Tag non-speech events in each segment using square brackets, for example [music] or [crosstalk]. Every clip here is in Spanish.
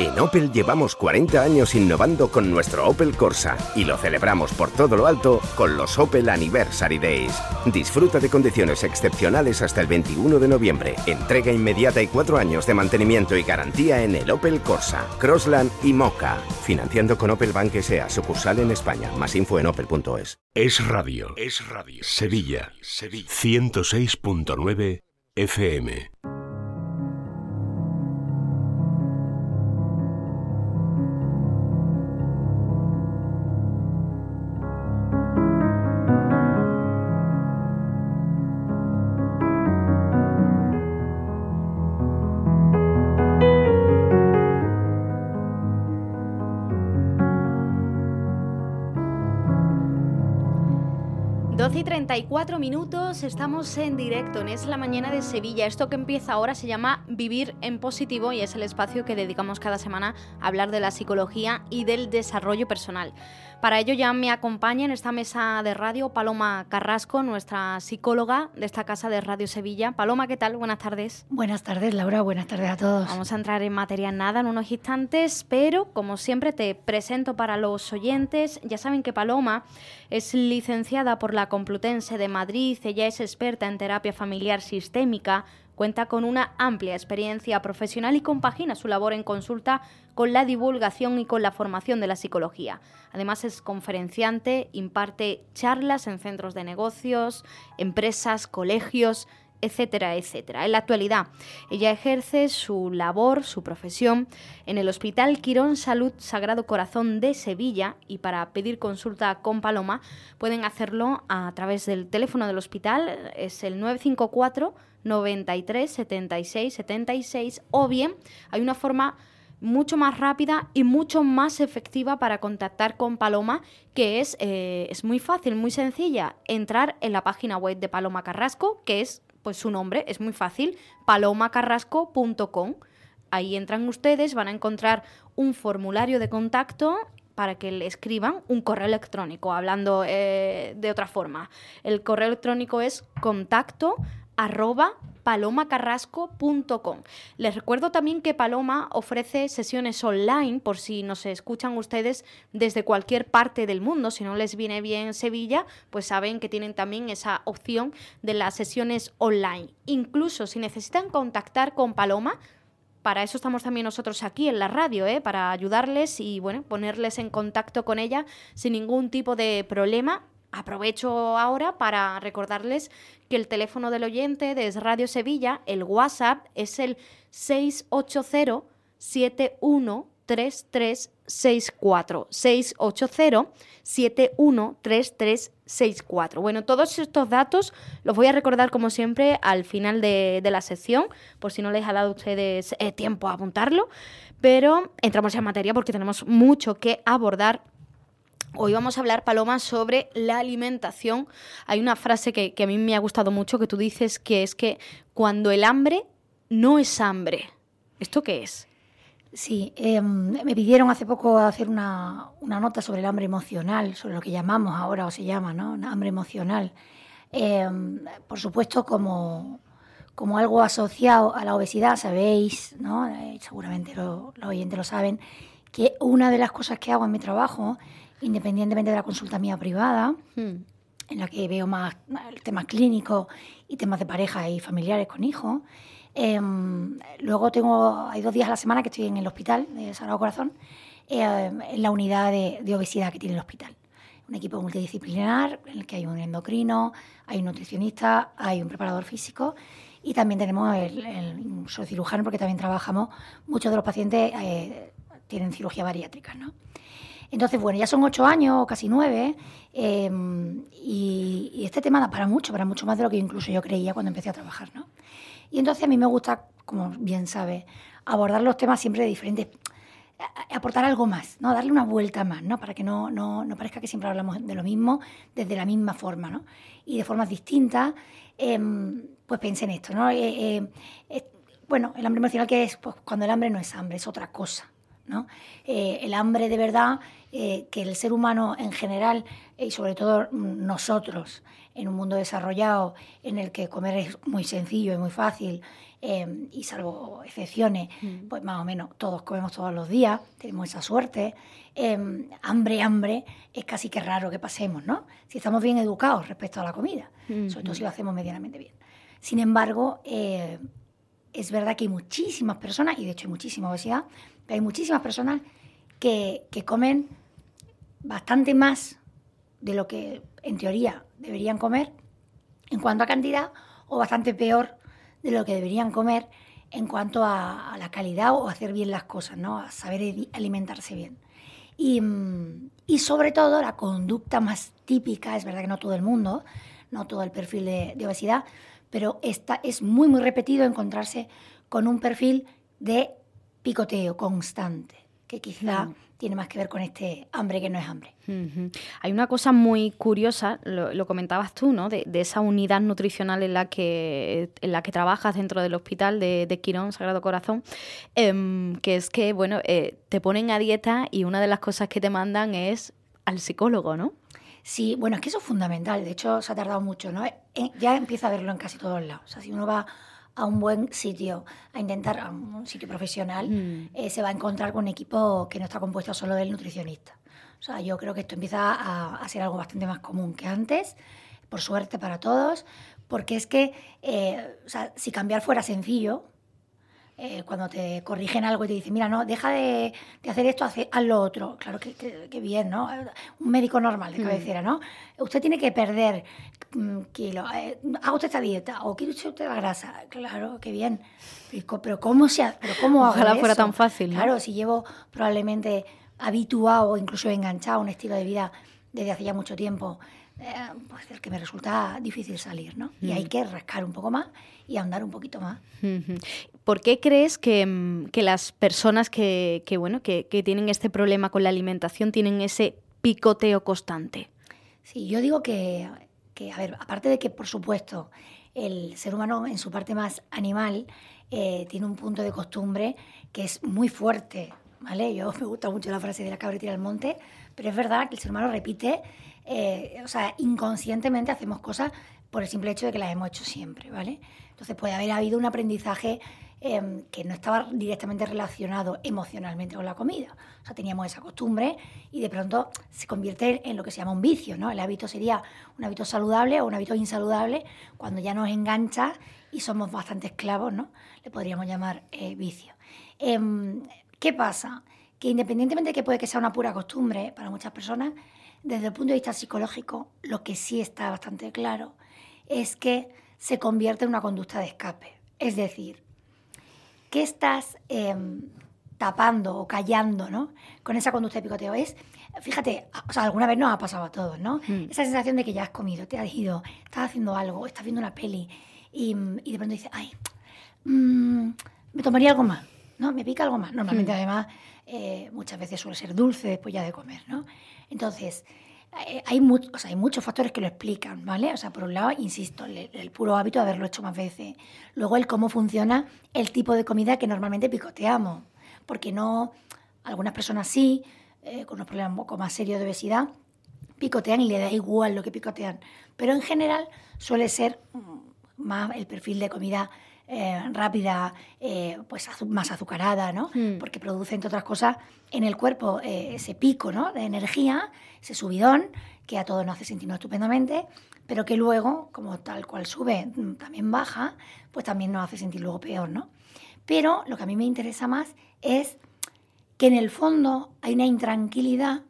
En Opel llevamos 40 años innovando con nuestro Opel Corsa y lo celebramos por todo lo alto con los Opel Anniversary Days. Disfruta de condiciones excepcionales hasta el 21 de noviembre, entrega inmediata y 4 años de mantenimiento y garantía en el Opel Corsa, Crossland y Mocha. Financiando con Opel Bank S.A. sucursal en España. Más info en opel.es. Es radio. Es radio. Sevilla. Sevilla. 106.9 FM. 34 minutos, estamos en directo en Es la Mañana de Sevilla. Esto que empieza ahora se llama Vivir en Positivo y es el espacio que dedicamos cada semana a hablar de la psicología y del desarrollo personal. Para ello ya me acompaña en esta mesa de radio Paloma Carrasco, nuestra psicóloga de esta casa de Radio Sevilla. Paloma, ¿qué tal? Buenas tardes. Buenas tardes, Laura. Buenas tardes a todos. Vamos a entrar en materia en nada en unos instantes, pero como siempre te presento para los oyentes. Ya saben que Paloma es licenciada por la Complutense de Madrid, ella es experta en terapia familiar sistémica, Cuenta con una amplia experiencia profesional y compagina su labor en consulta con la divulgación y con la formación de la psicología. Además es conferenciante, imparte charlas en centros de negocios, empresas, colegios, etcétera, etcétera. En la actualidad, ella ejerce su labor, su profesión, en el Hospital Quirón Salud Sagrado Corazón de Sevilla y para pedir consulta con Paloma pueden hacerlo a través del teléfono del hospital, es el 954 93 76 76 o bien hay una forma mucho más rápida y mucho más efectiva para contactar con Paloma, que es, eh, es muy fácil, muy sencilla. Entrar en la página web de Paloma Carrasco, que es pues su nombre, es muy fácil, palomacarrasco.com. Ahí entran ustedes, van a encontrar un formulario de contacto para que le escriban un correo electrónico, hablando eh, de otra forma. El correo electrónico es contacto arroba palomacarrasco.com. Les recuerdo también que Paloma ofrece sesiones online por si nos escuchan ustedes desde cualquier parte del mundo. Si no les viene bien Sevilla, pues saben que tienen también esa opción de las sesiones online. Incluso si necesitan contactar con Paloma, para eso estamos también nosotros aquí en la radio, ¿eh? para ayudarles y bueno, ponerles en contacto con ella sin ningún tipo de problema Aprovecho ahora para recordarles que el teléfono del oyente de Radio Sevilla, el WhatsApp, es el 680 713364 680 713364 Bueno, todos estos datos los voy a recordar como siempre al final de, la sección, por si no les ha dado a ustedes eh, tiempo a apuntarlo, pero entramos en materia porque tenemos mucho que abordar Hoy vamos a hablar, Paloma, sobre la alimentación. Hay una frase que, a mí me ha gustado mucho que tú dices que es que cuando el hambre no es hambre. ¿Esto qué es? Sí, em, me pidieron hace poco hacer una, nota sobre el hambre emocional, sobre lo que llamamos ahora o se llama, ¿no? Hambre emocional. Em, por supuesto, como, como algo asociado a la obesidad, sabéis, ¿no? Eh, seguramente los oyentes lo saben, que una de las cosas que hago en mi trabajo independientemente de la consulta mía privada, hmm. en la que veo más temas clínicos y temas de pareja y familiares con hijos. Em, luego tengo, hay dos días a la semana que estoy en el hospital de Sagrado Corazón, em, en la unidad de, obesidad que tiene el hospital. Un equipo multidisciplinar en el que hay un endocrino, hay un nutricionista, hay un preparador físico y también tenemos el, el cirujano porque también trabajamos, muchos de los pacientes eh, tienen cirugía bariátrica, ¿no? Entonces, bueno, ya son ocho años, casi nueve, em, y, este tema da para mucho, para mucho más de lo que incluso yo creía cuando empecé a trabajar, ¿no? Y entonces a mí me gusta, como bien sabe, abordar los temas siempre de diferentes aportar algo más, ¿no? Darle una vuelta más, ¿no? Para que no, no, no, parezca que siempre hablamos de lo mismo desde la misma forma, ¿no? Y de formas distintas, em, pues pensé en esto, ¿no? Eh, eh, bueno, el hambre emocional que es, pues cuando el hambre no es hambre, es otra cosa, ¿no? Eh, el hambre de verdad, eh, que el ser humano en general, y sobre todo nosotros, en un mundo desarrollado en el que comer es muy sencillo y muy fácil, Em, y salvo excepciones, mm. pues más o menos todos comemos todos los días, tenemos esa suerte. Em, hambre, hambre, es casi que raro que pasemos, ¿no? Si estamos bien educados respecto a la comida, sobre todo si lo hacemos medianamente bien. Sin embargo, eh, es verdad que hay muchísimas personas, y de hecho hay muchísima obesidad, pero hay muchísimas personas que, que comen bastante más de lo que en teoría deberían comer en cuanto a cantidad o bastante peor de lo que deberían comer en cuanto a, la calidad o hacer bien las cosas, ¿no? a saber alimentarse bien. Y, y, sobre todo la conducta más típica, es verdad que no todo el mundo, no todo el perfil de, de obesidad, pero esta, es muy, muy repetido encontrarse con un perfil de picoteo constante, que quizá mm tiene más que ver con este hambre que no es hambre. Hay una cosa muy curiosa, lo, comentabas tú, ¿no? De, esa unidad nutricional en la que, en la que trabajas dentro del hospital de, Quirón, Sagrado Corazón, em, que es que, bueno, eh, te ponen a dieta y una de las cosas que te mandan es al psicólogo, ¿no? Sí, bueno, es que eso es fundamental. De hecho, se ha tardado mucho, ¿no? Eh, ya empieza a verlo en casi todos lados. O sea, si uno va a un buen sitio, a intentar, a un sitio profesional, mm. eh, se va a encontrar con un equipo que no está compuesto solo del nutricionista. O sea, yo creo que esto empieza a, ser algo bastante más común que antes, por suerte para todos, porque es que, eh, o sea, si cambiar fuera sencillo, eh, cuando te corrigen algo y te dicen, mira, no, deja de, hacer esto, haz, lo otro. Claro que, que, bien, ¿no? Un médico normal de mm. cabecera, ¿no? Usted tiene que perder mm, kilos, eh, haga usted esta dieta, o quiere usted la grasa. Claro, qué bien. Pero ¿cómo, se, pero cómo Ojalá fuera tan fácil, Claro, si llevo probablemente habituado o incluso enganchado a un estilo de vida desde hace ya mucho tiempo, eh, pues del que me resulta difícil salir, ¿no? Y hay mm. que rascar un poco más y ahondar un poquito más. ¿Por qué crees que, mm, las personas que, bueno, que, tienen este problema con la alimentación tienen ese picoteo constante? Sí, yo digo que, a ver, aparte de que, por supuesto, el ser humano en su parte más animal eh, tiene un punto de costumbre que es muy fuerte, ¿vale? Yo [laughs] me gusta mucho la frase de la cabra tira al monte, pero es verdad que el ser humano repite eh, o sea, inconscientemente hacemos cosas por el simple hecho de que las hemos hecho siempre, ¿vale? Entonces puede haber habido un aprendizaje em, que no estaba directamente relacionado emocionalmente con la comida. O sea, teníamos esa costumbre y de pronto se convierte en lo que se llama un vicio, ¿no? El hábito sería un hábito saludable o un hábito insaludable cuando ya nos engancha y somos bastante esclavos, ¿no? Le podríamos llamar eh, vicio. Em, ¿Qué pasa? Que independientemente de que puede que sea una pura costumbre para muchas personas, desde el punto de vista psicológico, lo que sí está bastante claro es que se convierte en una conducta de escape. Es decir, ¿qué estás em, tapando o callando ¿no? con esa conducta de picoteo? Es, fíjate, o sea, alguna vez nos ha pasado a todos, ¿no? Hmm. Esa sensación de que ya has comido, te has ido, estás haciendo algo, estás viendo una peli y, de pronto dices, ay, mm, me tomaría algo más, ¿no? Me pica algo más. Normalmente, hmm. además, eh, muchas veces suele ser dulce después ya de comer, ¿no? Entonces, eh, hay, hay muchos factores que lo explican, ¿vale? O sea, por un lado, insisto, el, puro hábito de haberlo hecho más veces. Luego, el cómo funciona el tipo de comida que normalmente picoteamos. Porque no, algunas personas sí, eh, con unos problemas un poco más serios de obesidad, picotean y le da igual lo que picotean. Pero en general suele ser mm, más el perfil de comida eh, rápida, eh, pues más azucarada, ¿no? Hmm. Porque produce, entre otras cosas, en el cuerpo eh, ese pico ¿no? de energía, ese subidón, que a todos nos hace sentirnos estupendamente, pero que luego, como tal cual sube, mm, también baja, pues también nos hace sentir luego peor, ¿no? Pero lo que a mí me interesa más es que en el fondo hay una intranquilidad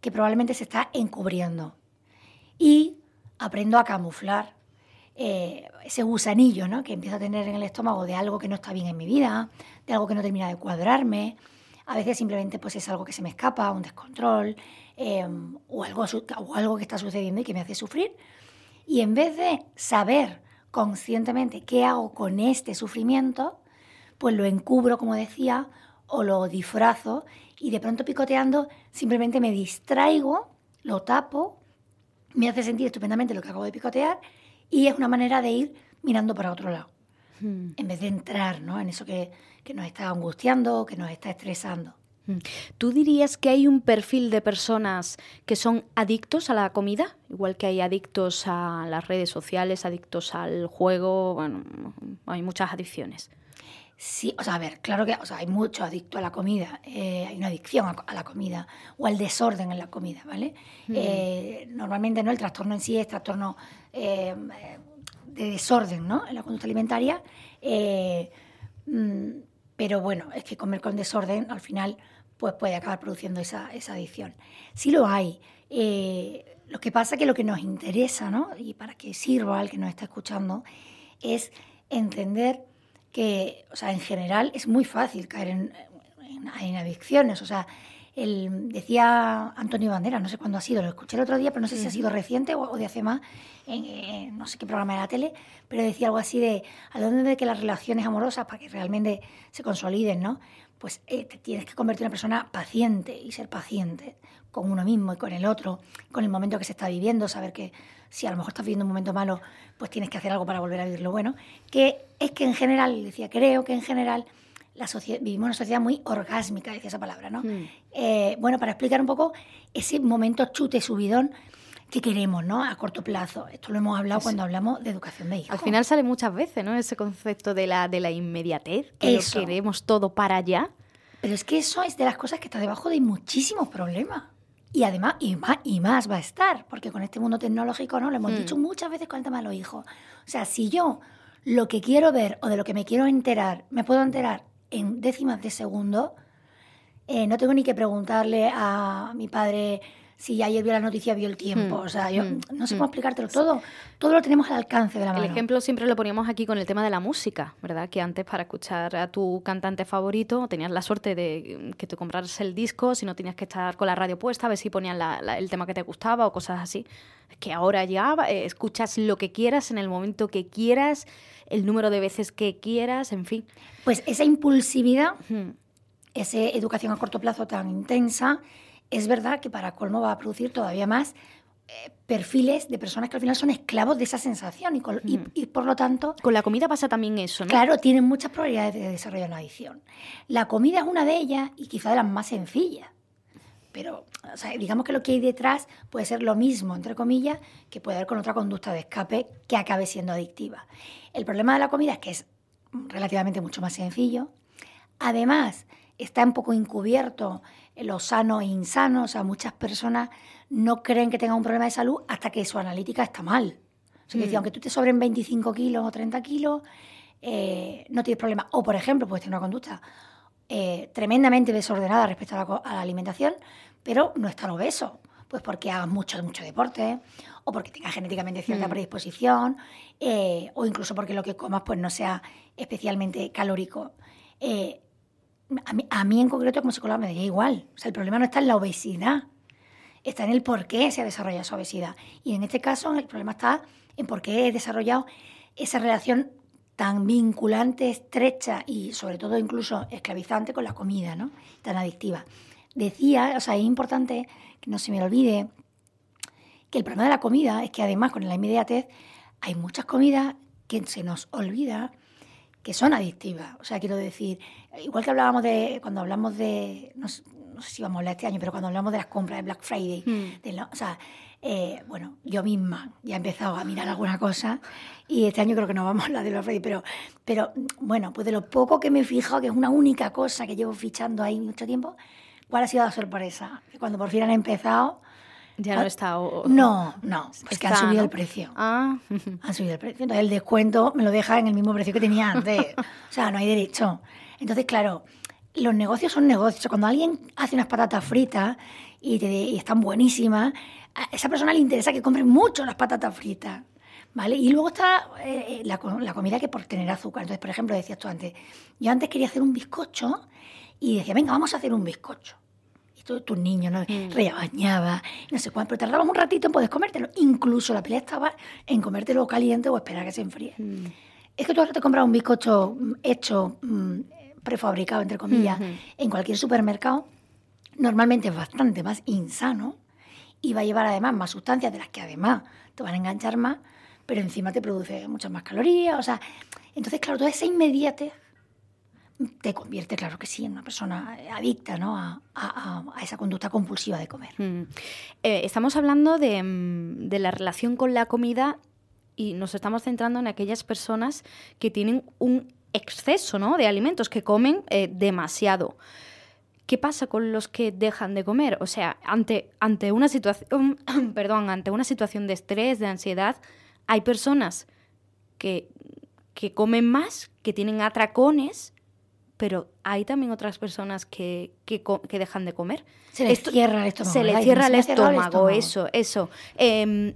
que probablemente se está encubriendo. Y aprendo a camuflar eh, ese gusanillo ¿no? que empiezo a tener en el estómago de algo que no está bien en mi vida, de algo que no termina de cuadrarme. A veces simplemente pues, es algo que se me escapa, un descontrol em, o, algo, o algo que está sucediendo y que me hace sufrir. Y en vez de saber conscientemente qué hago con este sufrimiento, pues lo encubro, como decía, o lo disfrazo y de pronto picoteando simplemente me distraigo, lo tapo, me hace sentir estupendamente lo que acabo de picotear y es una manera de ir mirando para otro lado, hmm. en vez de entrar ¿no? en eso que, que, nos está angustiando, que nos está estresando. Mm. ¿Tú dirías que hay un perfil de personas que son adictos a la comida? Igual que hay adictos a las redes sociales, adictos al juego, bueno, hay muchas adicciones. Sí, o sea, a ver, claro que o sea, hay mucho adicto a la comida, eh, hay una adicción a, la comida o al desorden en la comida, ¿vale? Mm. Eh, normalmente no, el trastorno en sí es trastorno eh, de desorden, ¿no? En la conducta alimentaria, mm, pero bueno, es que comer con desorden al final pues puede acabar produciendo esa, esa adicción. Sí lo hay. lo que pasa es que lo que nos interesa, ¿no? Y para que sirva al que nos está escuchando, es entender que, o sea, en general es muy fácil caer en, en, adicciones. O sea, el, decía Antonio Bandera, no sé cuándo ha sido, lo escuché el otro día, pero no sé si ha sido reciente o, de hace más, en, no sé qué programa de la tele, pero decía algo así de a dónde de que las relaciones amorosas, para que realmente se consoliden, ¿no? Pues eh, te tienes que convertir en una persona paciente y ser paciente con uno mismo y con el otro, con el momento que se está viviendo, saber que si a lo mejor estás viviendo un momento malo, pues tienes que hacer algo para volver a vivir lo bueno, que es que en general, decía, creo que en general la vivimos una sociedad muy orgásmica, decía esa palabra, ¿no? Hmm. Eh, bueno, para explicar un poco ese momento chute, subidón, que queremos, ¿no? A corto plazo. Esto lo hemos hablado cuando hablamos de educación de hijos. Al final sale muchas veces, ¿no? Ese concepto de la, de la inmediatez, que queremos todo para allá. Pero es que eso es de las cosas que está debajo de muchísimos problemas. Y además, y más, y más va a estar, porque con este mundo tecnológico, ¿no? Lo hemos mm. dicho muchas veces con el tema de los hijos. O sea, si yo lo que quiero ver o de lo que me quiero enterar, me puedo enterar en décimas de segundo, eh, no tengo ni que preguntarle a mi padre si ayer vio la noticia, vio el tiempo. Hmm. O sea, yo hmm. no sé cómo hmm. explicártelo todo. Todo lo tenemos al alcance de la mano. El ejemplo siempre lo poníamos aquí con el tema de la música, ¿verdad? Que antes para escuchar a tu cantante favorito tenías la suerte de que te compraras el disco, si no tenías que estar con la radio puesta, a ver si ponían el tema que te gustaba o cosas así. Que ahora ya eh, escuchas lo que quieras en el momento que quieras, el número de veces que quieras, en fin. Pues esa impulsividad, esa educación a corto plazo tan intensa, es verdad que para colmo va a producir todavía más eh, perfiles de personas que al final son esclavos de esa sensación y, por lo tanto... Con la comida pasa también eso, ¿no? Claro, tienen muchas probabilidades de desarrollar una adicción. La comida es una de ellas y quizá de las más sencillas. Pero digamos que lo que hay detrás puede ser lo mismo, entre comillas, que puede haber con otra conducta de escape que acabe siendo adictiva. El problema de la comida es que es relativamente mucho más sencillo. Además, está un poco encubierto lo sano e insano. O sea, muchas personas no creen que tengan un problema de salud hasta que su analítica está mal. O sea, que mm. aunque tú te sobren 25 kilos o 30 kilos, eh, no tienes problema. O, por ejemplo, puedes tener una conducta eh, tremendamente desordenada respecto a la, alimentación, pero no estar obeso. Pues porque hagas mucho, mucho deporte, o porque tengas genéticamente cierta mm. predisposición, eh, o incluso porque lo que comas pues no sea especialmente calórico a mí, en concreto como psicóloga me daría igual. O sea, el problema no está en la obesidad, está en el por qué se ha desarrollado esa obesidad. Y en este caso el problema está en por qué he desarrollado esa relación tan vinculante, estrecha y sobre todo incluso esclavizante con la comida, ¿no? Tan adictiva. Decía, o sea, es importante que no se me olvide que el problema de la comida es que además con la inmediatez hay muchas comidas que se nos olvida que son adictivas. O sea, quiero decir, igual que hablábamos de, cuando hablamos de, no sé, si vamos a hablar este año, pero cuando hablamos de las compras de Black Friday, hmm. o sea, eh, bueno, yo misma ya he empezado a mirar alguna cosa y este año creo que no vamos a hablar de Black Friday, pero, pero bueno, pues de lo poco que me he fijado, que es una única cosa que llevo fichando ahí mucho tiempo, ¿cuál ha sido la sorpresa? Que cuando por fin han empezado ya no está. no, no, es que han subido el precio. Ah. Han subido el precio. Entonces el descuento me lo deja en el mismo precio que tenía antes. [laughs] o sea, no hay derecho. Entonces, claro, los negocios son negocios. Cuando alguien hace unas patatas fritas y, te, están buenísimas, a esa persona le interesa que compre mucho las patatas fritas. ¿Vale? Y luego está eh, la, la, comida que por tener azúcar. Entonces, por ejemplo, decías tú antes, yo antes quería hacer un bizcocho y decía, venga, vamos a hacer un bizcocho tus niños, ¿no? Mm. Rebañaba, no sé cuánto, pero tardabas un ratito en poder comértelo. Incluso la pelea estaba en comértelo caliente o esperar a que se enfríe. Mm. Es que tú ahora te compras un bizcocho mm, hecho, prefabricado, entre comillas, en cualquier supermercado, normalmente es bastante más insano y va a llevar además más sustancias de las que además te van a enganchar más, pero encima te produce muchas más calorías, o sea, entonces claro, toda esa inmediatez te convierte, claro que sí, en una persona adicta ¿no? a, esa conducta compulsiva de comer. Mm. Eh, estamos hablando de, mm, de, la relación con la comida y nos estamos centrando en aquellas personas que tienen un exceso ¿no? de alimentos, que comen eh, demasiado. ¿Qué pasa con los que dejan de comer? O sea, ante, ante, una situación, [coughs] perdón, ante una situación de estrés, de ansiedad, hay personas que, que comen más, que tienen atracones, pero hay también otras personas que, que, dejan de comer. Se les cierra el estómago. Se les cierra el estómago, eso, eso. Em,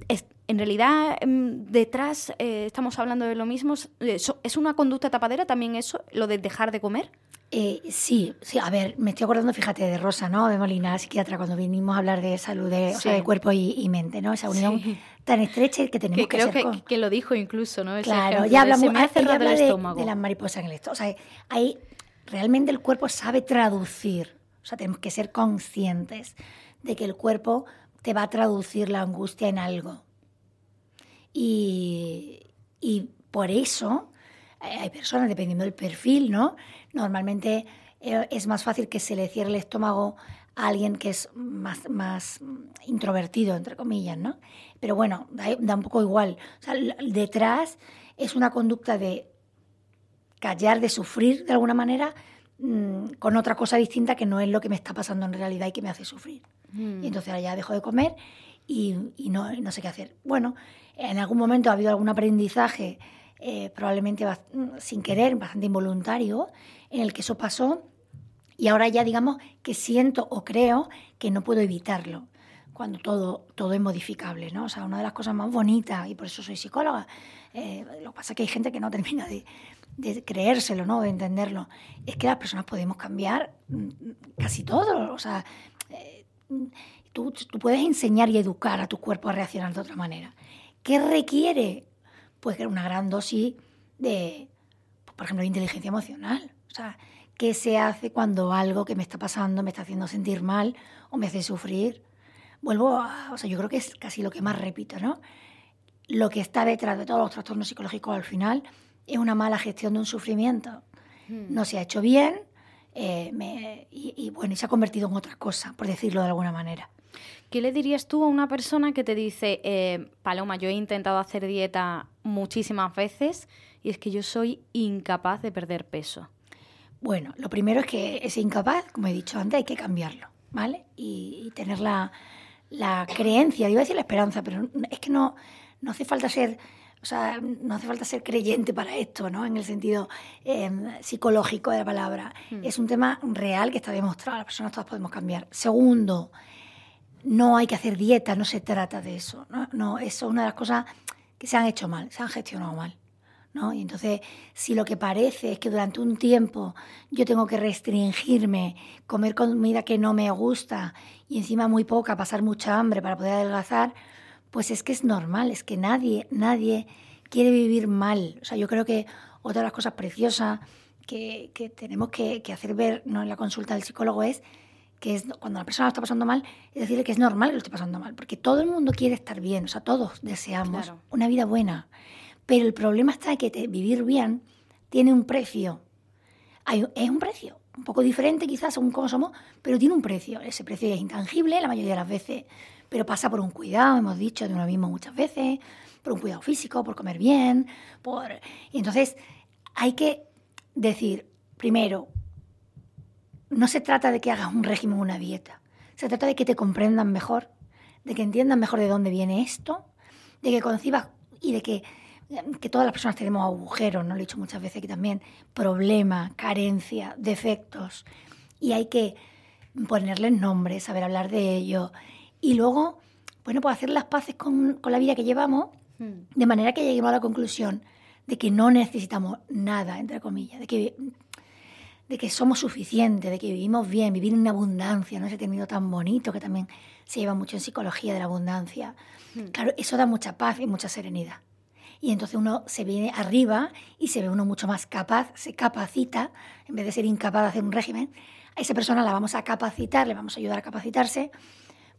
en realidad, em, detrás eh, estamos hablando de lo mismo. ¿Es una conducta tapadera también eso, lo de dejar de comer? Eh, sí, sí, a ver, me estoy acordando, fíjate, de Rosa, ¿no? De Molina, la psiquiatra, cuando vinimos a hablar de salud de, o sea, de cuerpo y, mente, ¿no? Esa unión tan estrecha que tenemos que, creo que, que lo dijo incluso, ¿no? claro, ya hablamos de, de, las mariposas en el estómago. O sea, hay realmente el cuerpo sabe traducir. O sea, tenemos que ser conscientes de que el cuerpo te va a traducir la angustia en algo. Y, por eso eh, hay personas, dependiendo del perfil, ¿no? Normalmente eh, es más fácil que se le cierre el estómago a alguien que es más, más introvertido, entre comillas, ¿no? Pero bueno, da, da un poco igual. O sea, detrás es una conducta de callar, de sufrir de alguna manera mm, con otra cosa distinta que no es lo que me está pasando en realidad y que me hace sufrir. Mm. Y entonces ahora ya dejo de comer y, no, no, sé qué hacer. Bueno, en algún momento ha habido algún aprendizaje, eh, probablemente mm, sin querer, bastante involuntario, en el que eso pasó y ahora ya digamos que siento o creo que no puedo evitarlo cuando todo, todo es modificable, ¿no? O sea, una de las cosas más bonitas, y por eso soy psicóloga, eh, lo que pasa es que hay gente que no termina de, creérselo, ¿no? De entenderlo. Es que las personas podemos cambiar mm, casi todo. O sea, eh, tú, puedes enseñar y educar a tu cuerpo a reaccionar de otra manera. ¿Qué requiere? Pues una gran dosis de, por ejemplo, de inteligencia emocional. O sea, ¿qué se hace cuando algo que me está pasando me está haciendo sentir mal o me hace sufrir? Vuelvo a, o sea, yo creo que es casi lo que más repito, ¿no? Lo que está detrás de todos los trastornos psicológicos al final es una mala gestión de un sufrimiento. Hmm. No se ha hecho bien eh, y, bueno, y se ha convertido en otra cosa, por decirlo de alguna manera. ¿Qué le dirías tú a una persona que te dice, eh, Paloma, yo he intentado hacer dieta muchísimas veces y es que yo soy incapaz de perder peso? Bueno, lo primero es que ese incapaz, como he dicho antes, hay que cambiarlo, ¿vale? Y, tener la, la creencia, iba a decir la esperanza, pero es que no, no hace falta ser o sea, no hace falta ser creyente para esto, ¿no? En el sentido em, psicológico de la palabra. Hmm. Es un tema real que está demostrado. Las personas todas podemos cambiar. Segundo, no hay que hacer dieta, no se trata de eso. No, eso es una de las cosas que se han hecho mal, se han gestionado mal. ¿no? Y entonces, si lo que parece es que durante un tiempo yo tengo que restringirme, comer comida que no me gusta y encima muy poca, pasar mucha hambre para poder adelgazar, pues es que es normal, es que nadie, nadie quiere vivir mal. O sea, yo creo que otra de las cosas preciosas que, tenemos que, hacer ver ¿no? en la consulta del psicólogo es que es, cuando la persona lo está pasando mal, es decirle que es normal que lo esté pasando mal, porque todo el mundo quiere estar bien, o sea, todos deseamos una vida buena. Pero el problema está en que vivir bien tiene un precio. Hay, es un precio, un poco diferente quizás según cómo somos, pero tiene un precio. Ese precio es intangible la mayoría de las veces pero pasa por un cuidado, hemos dicho, de uno mismo muchas veces, por un cuidado físico, por comer bien, por... Y entonces hay que decir, primero, no se trata de que hagas un régimen o una dieta, se trata de que te comprendan mejor, de que entiendan mejor de dónde viene esto, de que concibas y de que, que todas las personas tenemos agujeros, no lo he dicho muchas veces aquí también, problemas, carencias, defectos, y hay que ponerles nombres, saber hablar de ello, y luego, bueno, pues hacer las paces con, la vida que llevamos, hmm. de manera que lleguemos a la conclusión de que no necesitamos nada, entre comillas, de que, de que somos suficientes, de que vivimos bien, vivir en abundancia, ¿no? ese término tan bonito que también se lleva mucho en psicología de la abundancia. Hmm. Claro, eso da mucha paz y mucha serenidad. Y entonces uno se viene arriba y se ve uno mucho más capaz, se capacita, en vez de ser incapaz de hacer un régimen, a esa persona la vamos a capacitar, le vamos a ayudar a capacitarse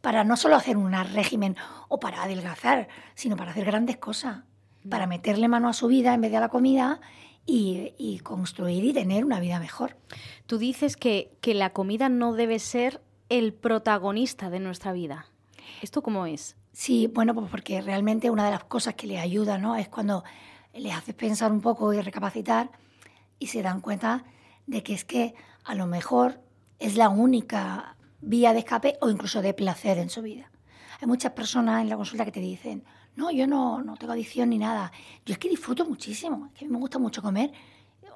para no solo hacer un régimen o para adelgazar, sino para hacer grandes cosas, para meterle mano a su vida en vez de a la comida y, construir y tener una vida mejor. Tú dices que, que la comida no debe ser el protagonista de nuestra vida. ¿Esto cómo es? Sí, bueno, pues porque realmente una de las cosas que les ayuda, ¿no? Es cuando les haces pensar un poco y recapacitar y se dan cuenta de que es que a lo mejor es la única vía de escape o incluso de placer en su vida. Hay muchas personas en la consulta que te dicen, no, yo no, no tengo adicción ni nada. Yo es que disfruto muchísimo, es que a mí me gusta mucho comer.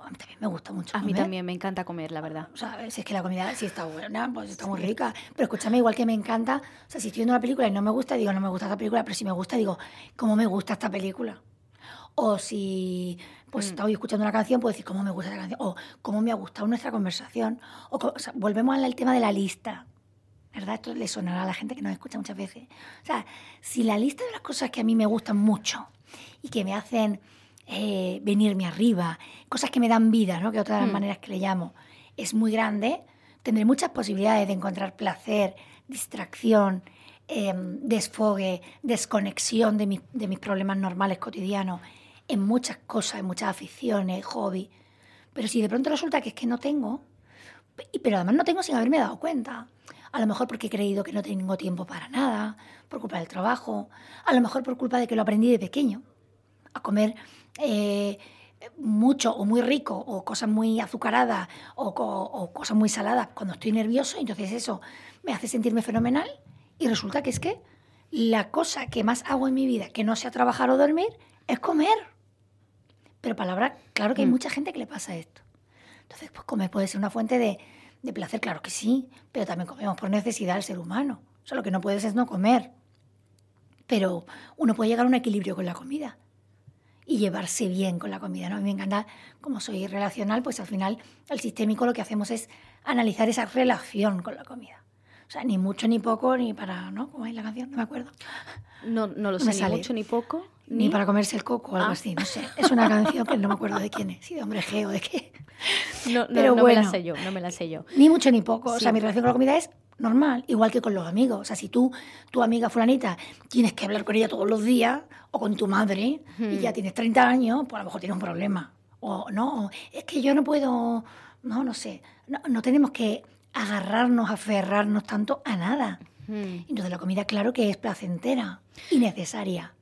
A mí también me gusta mucho A mí también me encanta comer, la verdad. O sea, si es que la comida sí está buena, pues está muy rica. Pero escúchame, igual que me encanta, o sea, si estoy viendo una película y no me gusta, digo, no me gusta esta película, pero si me gusta, digo, ¿cómo me gusta esta película? O si pues mm. estoy escuchando una canción, puedo decir cómo me gusta esta canción, o cómo me ha gustado nuestra conversación. O, o sea, volvemos al tema de la lista. ¿Verdad? Esto le sonará a la gente que nos escucha muchas veces. O sea, si la lista de las cosas que a mí me gustan mucho y que me hacen eh, venirme arriba, cosas que me dan vida, ¿no? que otra de las hmm. maneras que le llamo, es muy grande, tendré muchas posibilidades de encontrar placer, distracción, em, desfogue, desconexión de, de mis problemas normales cotidianos en muchas cosas, en muchas aficiones, hobbies. Pero si de pronto resulta que es que no tengo, pero además no tengo sin haberme dado cuenta a lo mejor porque he creído que no tengo tiempo para nada, por culpa del trabajo, a lo mejor por culpa de que lo aprendí de pequeño, a comer eh, mucho o muy rico, o cosas muy azucaradas, o, cosas muy saladas cuando estoy nervioso, entonces eso me hace sentirme fenomenal y resulta que es que la cosa que más hago en mi vida, que no sea trabajar o dormir, es comer. Pero palabra, claro que hay mm. mucha gente que le pasa esto. Entonces, pues comer puede ser una fuente de, de placer, claro que sí, pero también comemos por necesidad el ser humano. O sea, lo que no puedes es no comer. Pero uno puede llegar a un equilibrio con la comida y llevarse bien con la comida. ¿no? A mí me encanta, como soy relacional, pues al final el sistémico lo que hacemos es analizar esa relación con la comida. O sea, ni mucho ni poco, ni para, ¿no? ¿Cómo es la canción? No me acuerdo. No, no lo sé, ni mucho ni poco. Ni... para comerse el coco o algo ah. así, no sé. Es una canción que no me acuerdo de quién es, si de hombre G o de qué. No, Pero no, bueno, me la sé yo, no me la sé yo. Ni mucho ni poco. O sea, mi relación con la comida es normal, igual que con los amigos. O sea, si tú, tu amiga fulanita, tienes que hablar con ella todos los días, o con tu madre, y ya tienes 30 años, pues a lo mejor tienes un problema. O no, es que yo no puedo, no, no sé. No, no tenemos que agarrarnos, aferrarnos tanto a nada. Entonces la comida, claro que es placentera y necesaria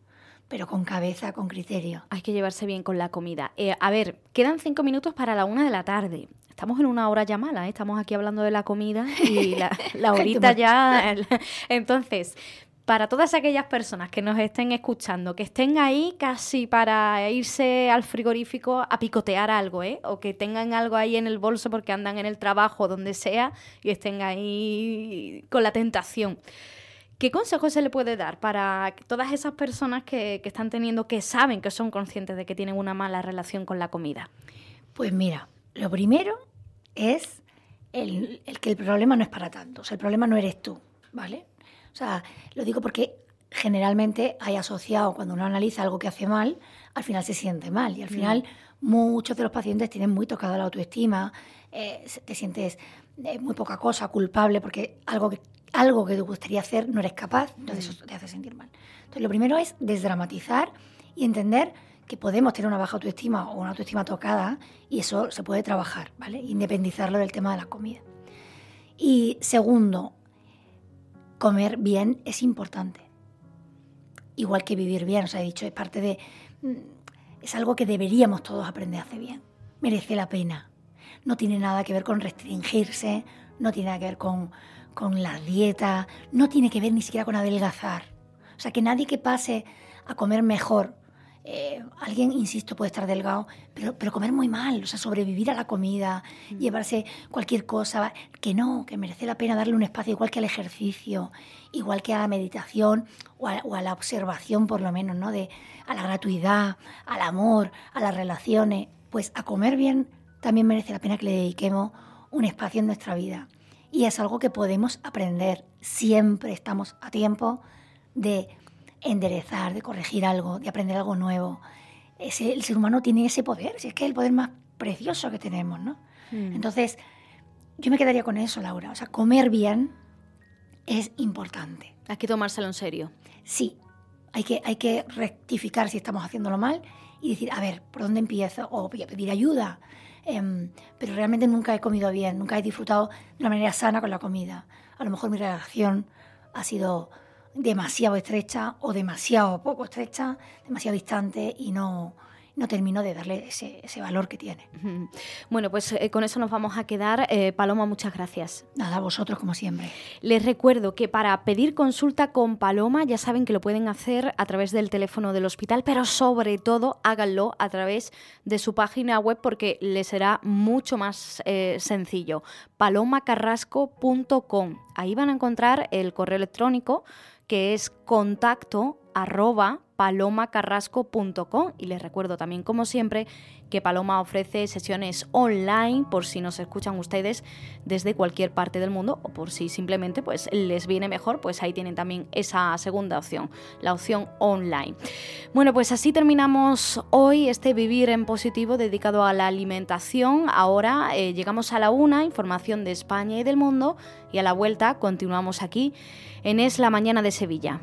pero con cabeza, con criterio. Hay que llevarse bien con la comida. Eh, a ver, quedan cinco minutos para la una de la tarde. Estamos en una hora ya mala, ¿eh? estamos aquí hablando de la comida y la, [laughs] la horita ya. Entonces, para todas aquellas personas que nos estén escuchando, que estén ahí casi para irse al frigorífico a picotear algo, ¿eh? o que tengan algo ahí en el bolso porque andan en el trabajo, donde sea, y estén ahí con la tentación. ¿Qué consejo se le puede dar para todas esas personas que, están teniendo, que saben, que son conscientes de que tienen una mala relación con la comida? Pues mira, lo primero es el, que el problema no es para tanto, o sea, el problema no eres tú, ¿vale? O sea, lo digo porque generalmente hay asociado, cuando uno analiza algo que hace mal, al final se siente mal y al mm. final muchos de los pacientes tienen muy tocada la autoestima, eh, te sientes eh, muy poca cosa, culpable, porque algo que algo que te gustaría hacer no eres capaz, entonces eso te hace sentir mal. Entonces lo primero es desdramatizar y entender que podemos tener una baja autoestima o una autoestima tocada y eso se puede trabajar, ¿vale? Independizarlo del tema de la comida. Y segundo, comer bien es importante. Igual que vivir bien, os he dicho, es parte de... Mm, es algo que deberíamos todos aprender a hacer bien. Merece la pena. No tiene nada que ver con restringirse, no tiene nada que ver con con la dieta, no tiene que ver ni siquiera con adelgazar. O sea, que nadie que pase a comer mejor, eh, alguien, insisto, puede estar delgado, pero, pero comer muy mal, o sea, sobrevivir a la comida, mm. llevarse cualquier cosa, que no, que merece la pena darle un espacio igual que al ejercicio, igual que a la meditación o a, la observación por lo menos, ¿no? De, a la gratuidad, al amor, a las relaciones, pues a comer bien también merece la pena que le dediquemos un espacio en nuestra vida y es algo que podemos aprender. Siempre estamos a tiempo de enderezar, de corregir algo, de aprender algo nuevo. Ese, el ser humano tiene ese poder, si es que es el poder más precioso que tenemos, ¿no? Mm. Entonces, yo me quedaría con eso, Laura. O sea, comer bien es importante. Hay que tomárselo en serio. Sí, hay que, hay que rectificar si estamos haciéndolo mal y decir, a ver, ¿por dónde empiezo? O pedir ayuda. Em, pero realmente nunca he comido bien, nunca he disfrutado de una manera sana con la comida. A lo mejor mi relación ha sido demasiado estrecha o demasiado poco estrecha, demasiado distante y no, no termino de darle ese, valor que tiene. Bueno, pues eh, con eso nos vamos a quedar. Eh, Paloma, muchas gracias. Nada, a vosotros como siempre. Les recuerdo que para pedir consulta con Paloma ya saben que lo pueden hacer a través del teléfono del hospital, pero sobre todo háganlo a través de su página web porque les será mucho más eh, sencillo. palomacarrasco.com. Ahí van a encontrar el correo electrónico que es contacto arroba palomacarrasco.com y les recuerdo también como siempre Paloma ofrece sesiones online por si nos escuchan ustedes desde cualquier parte del mundo o por si simplemente pues les viene mejor, pues ahí tienen también esa segunda opción, la opción online. Bueno, pues así terminamos hoy este Vivir en Positivo dedicado a la alimentación. Ahora eh, llegamos a la una, información de España y del mundo y a la vuelta continuamos aquí en Es la Mañana de Sevilla.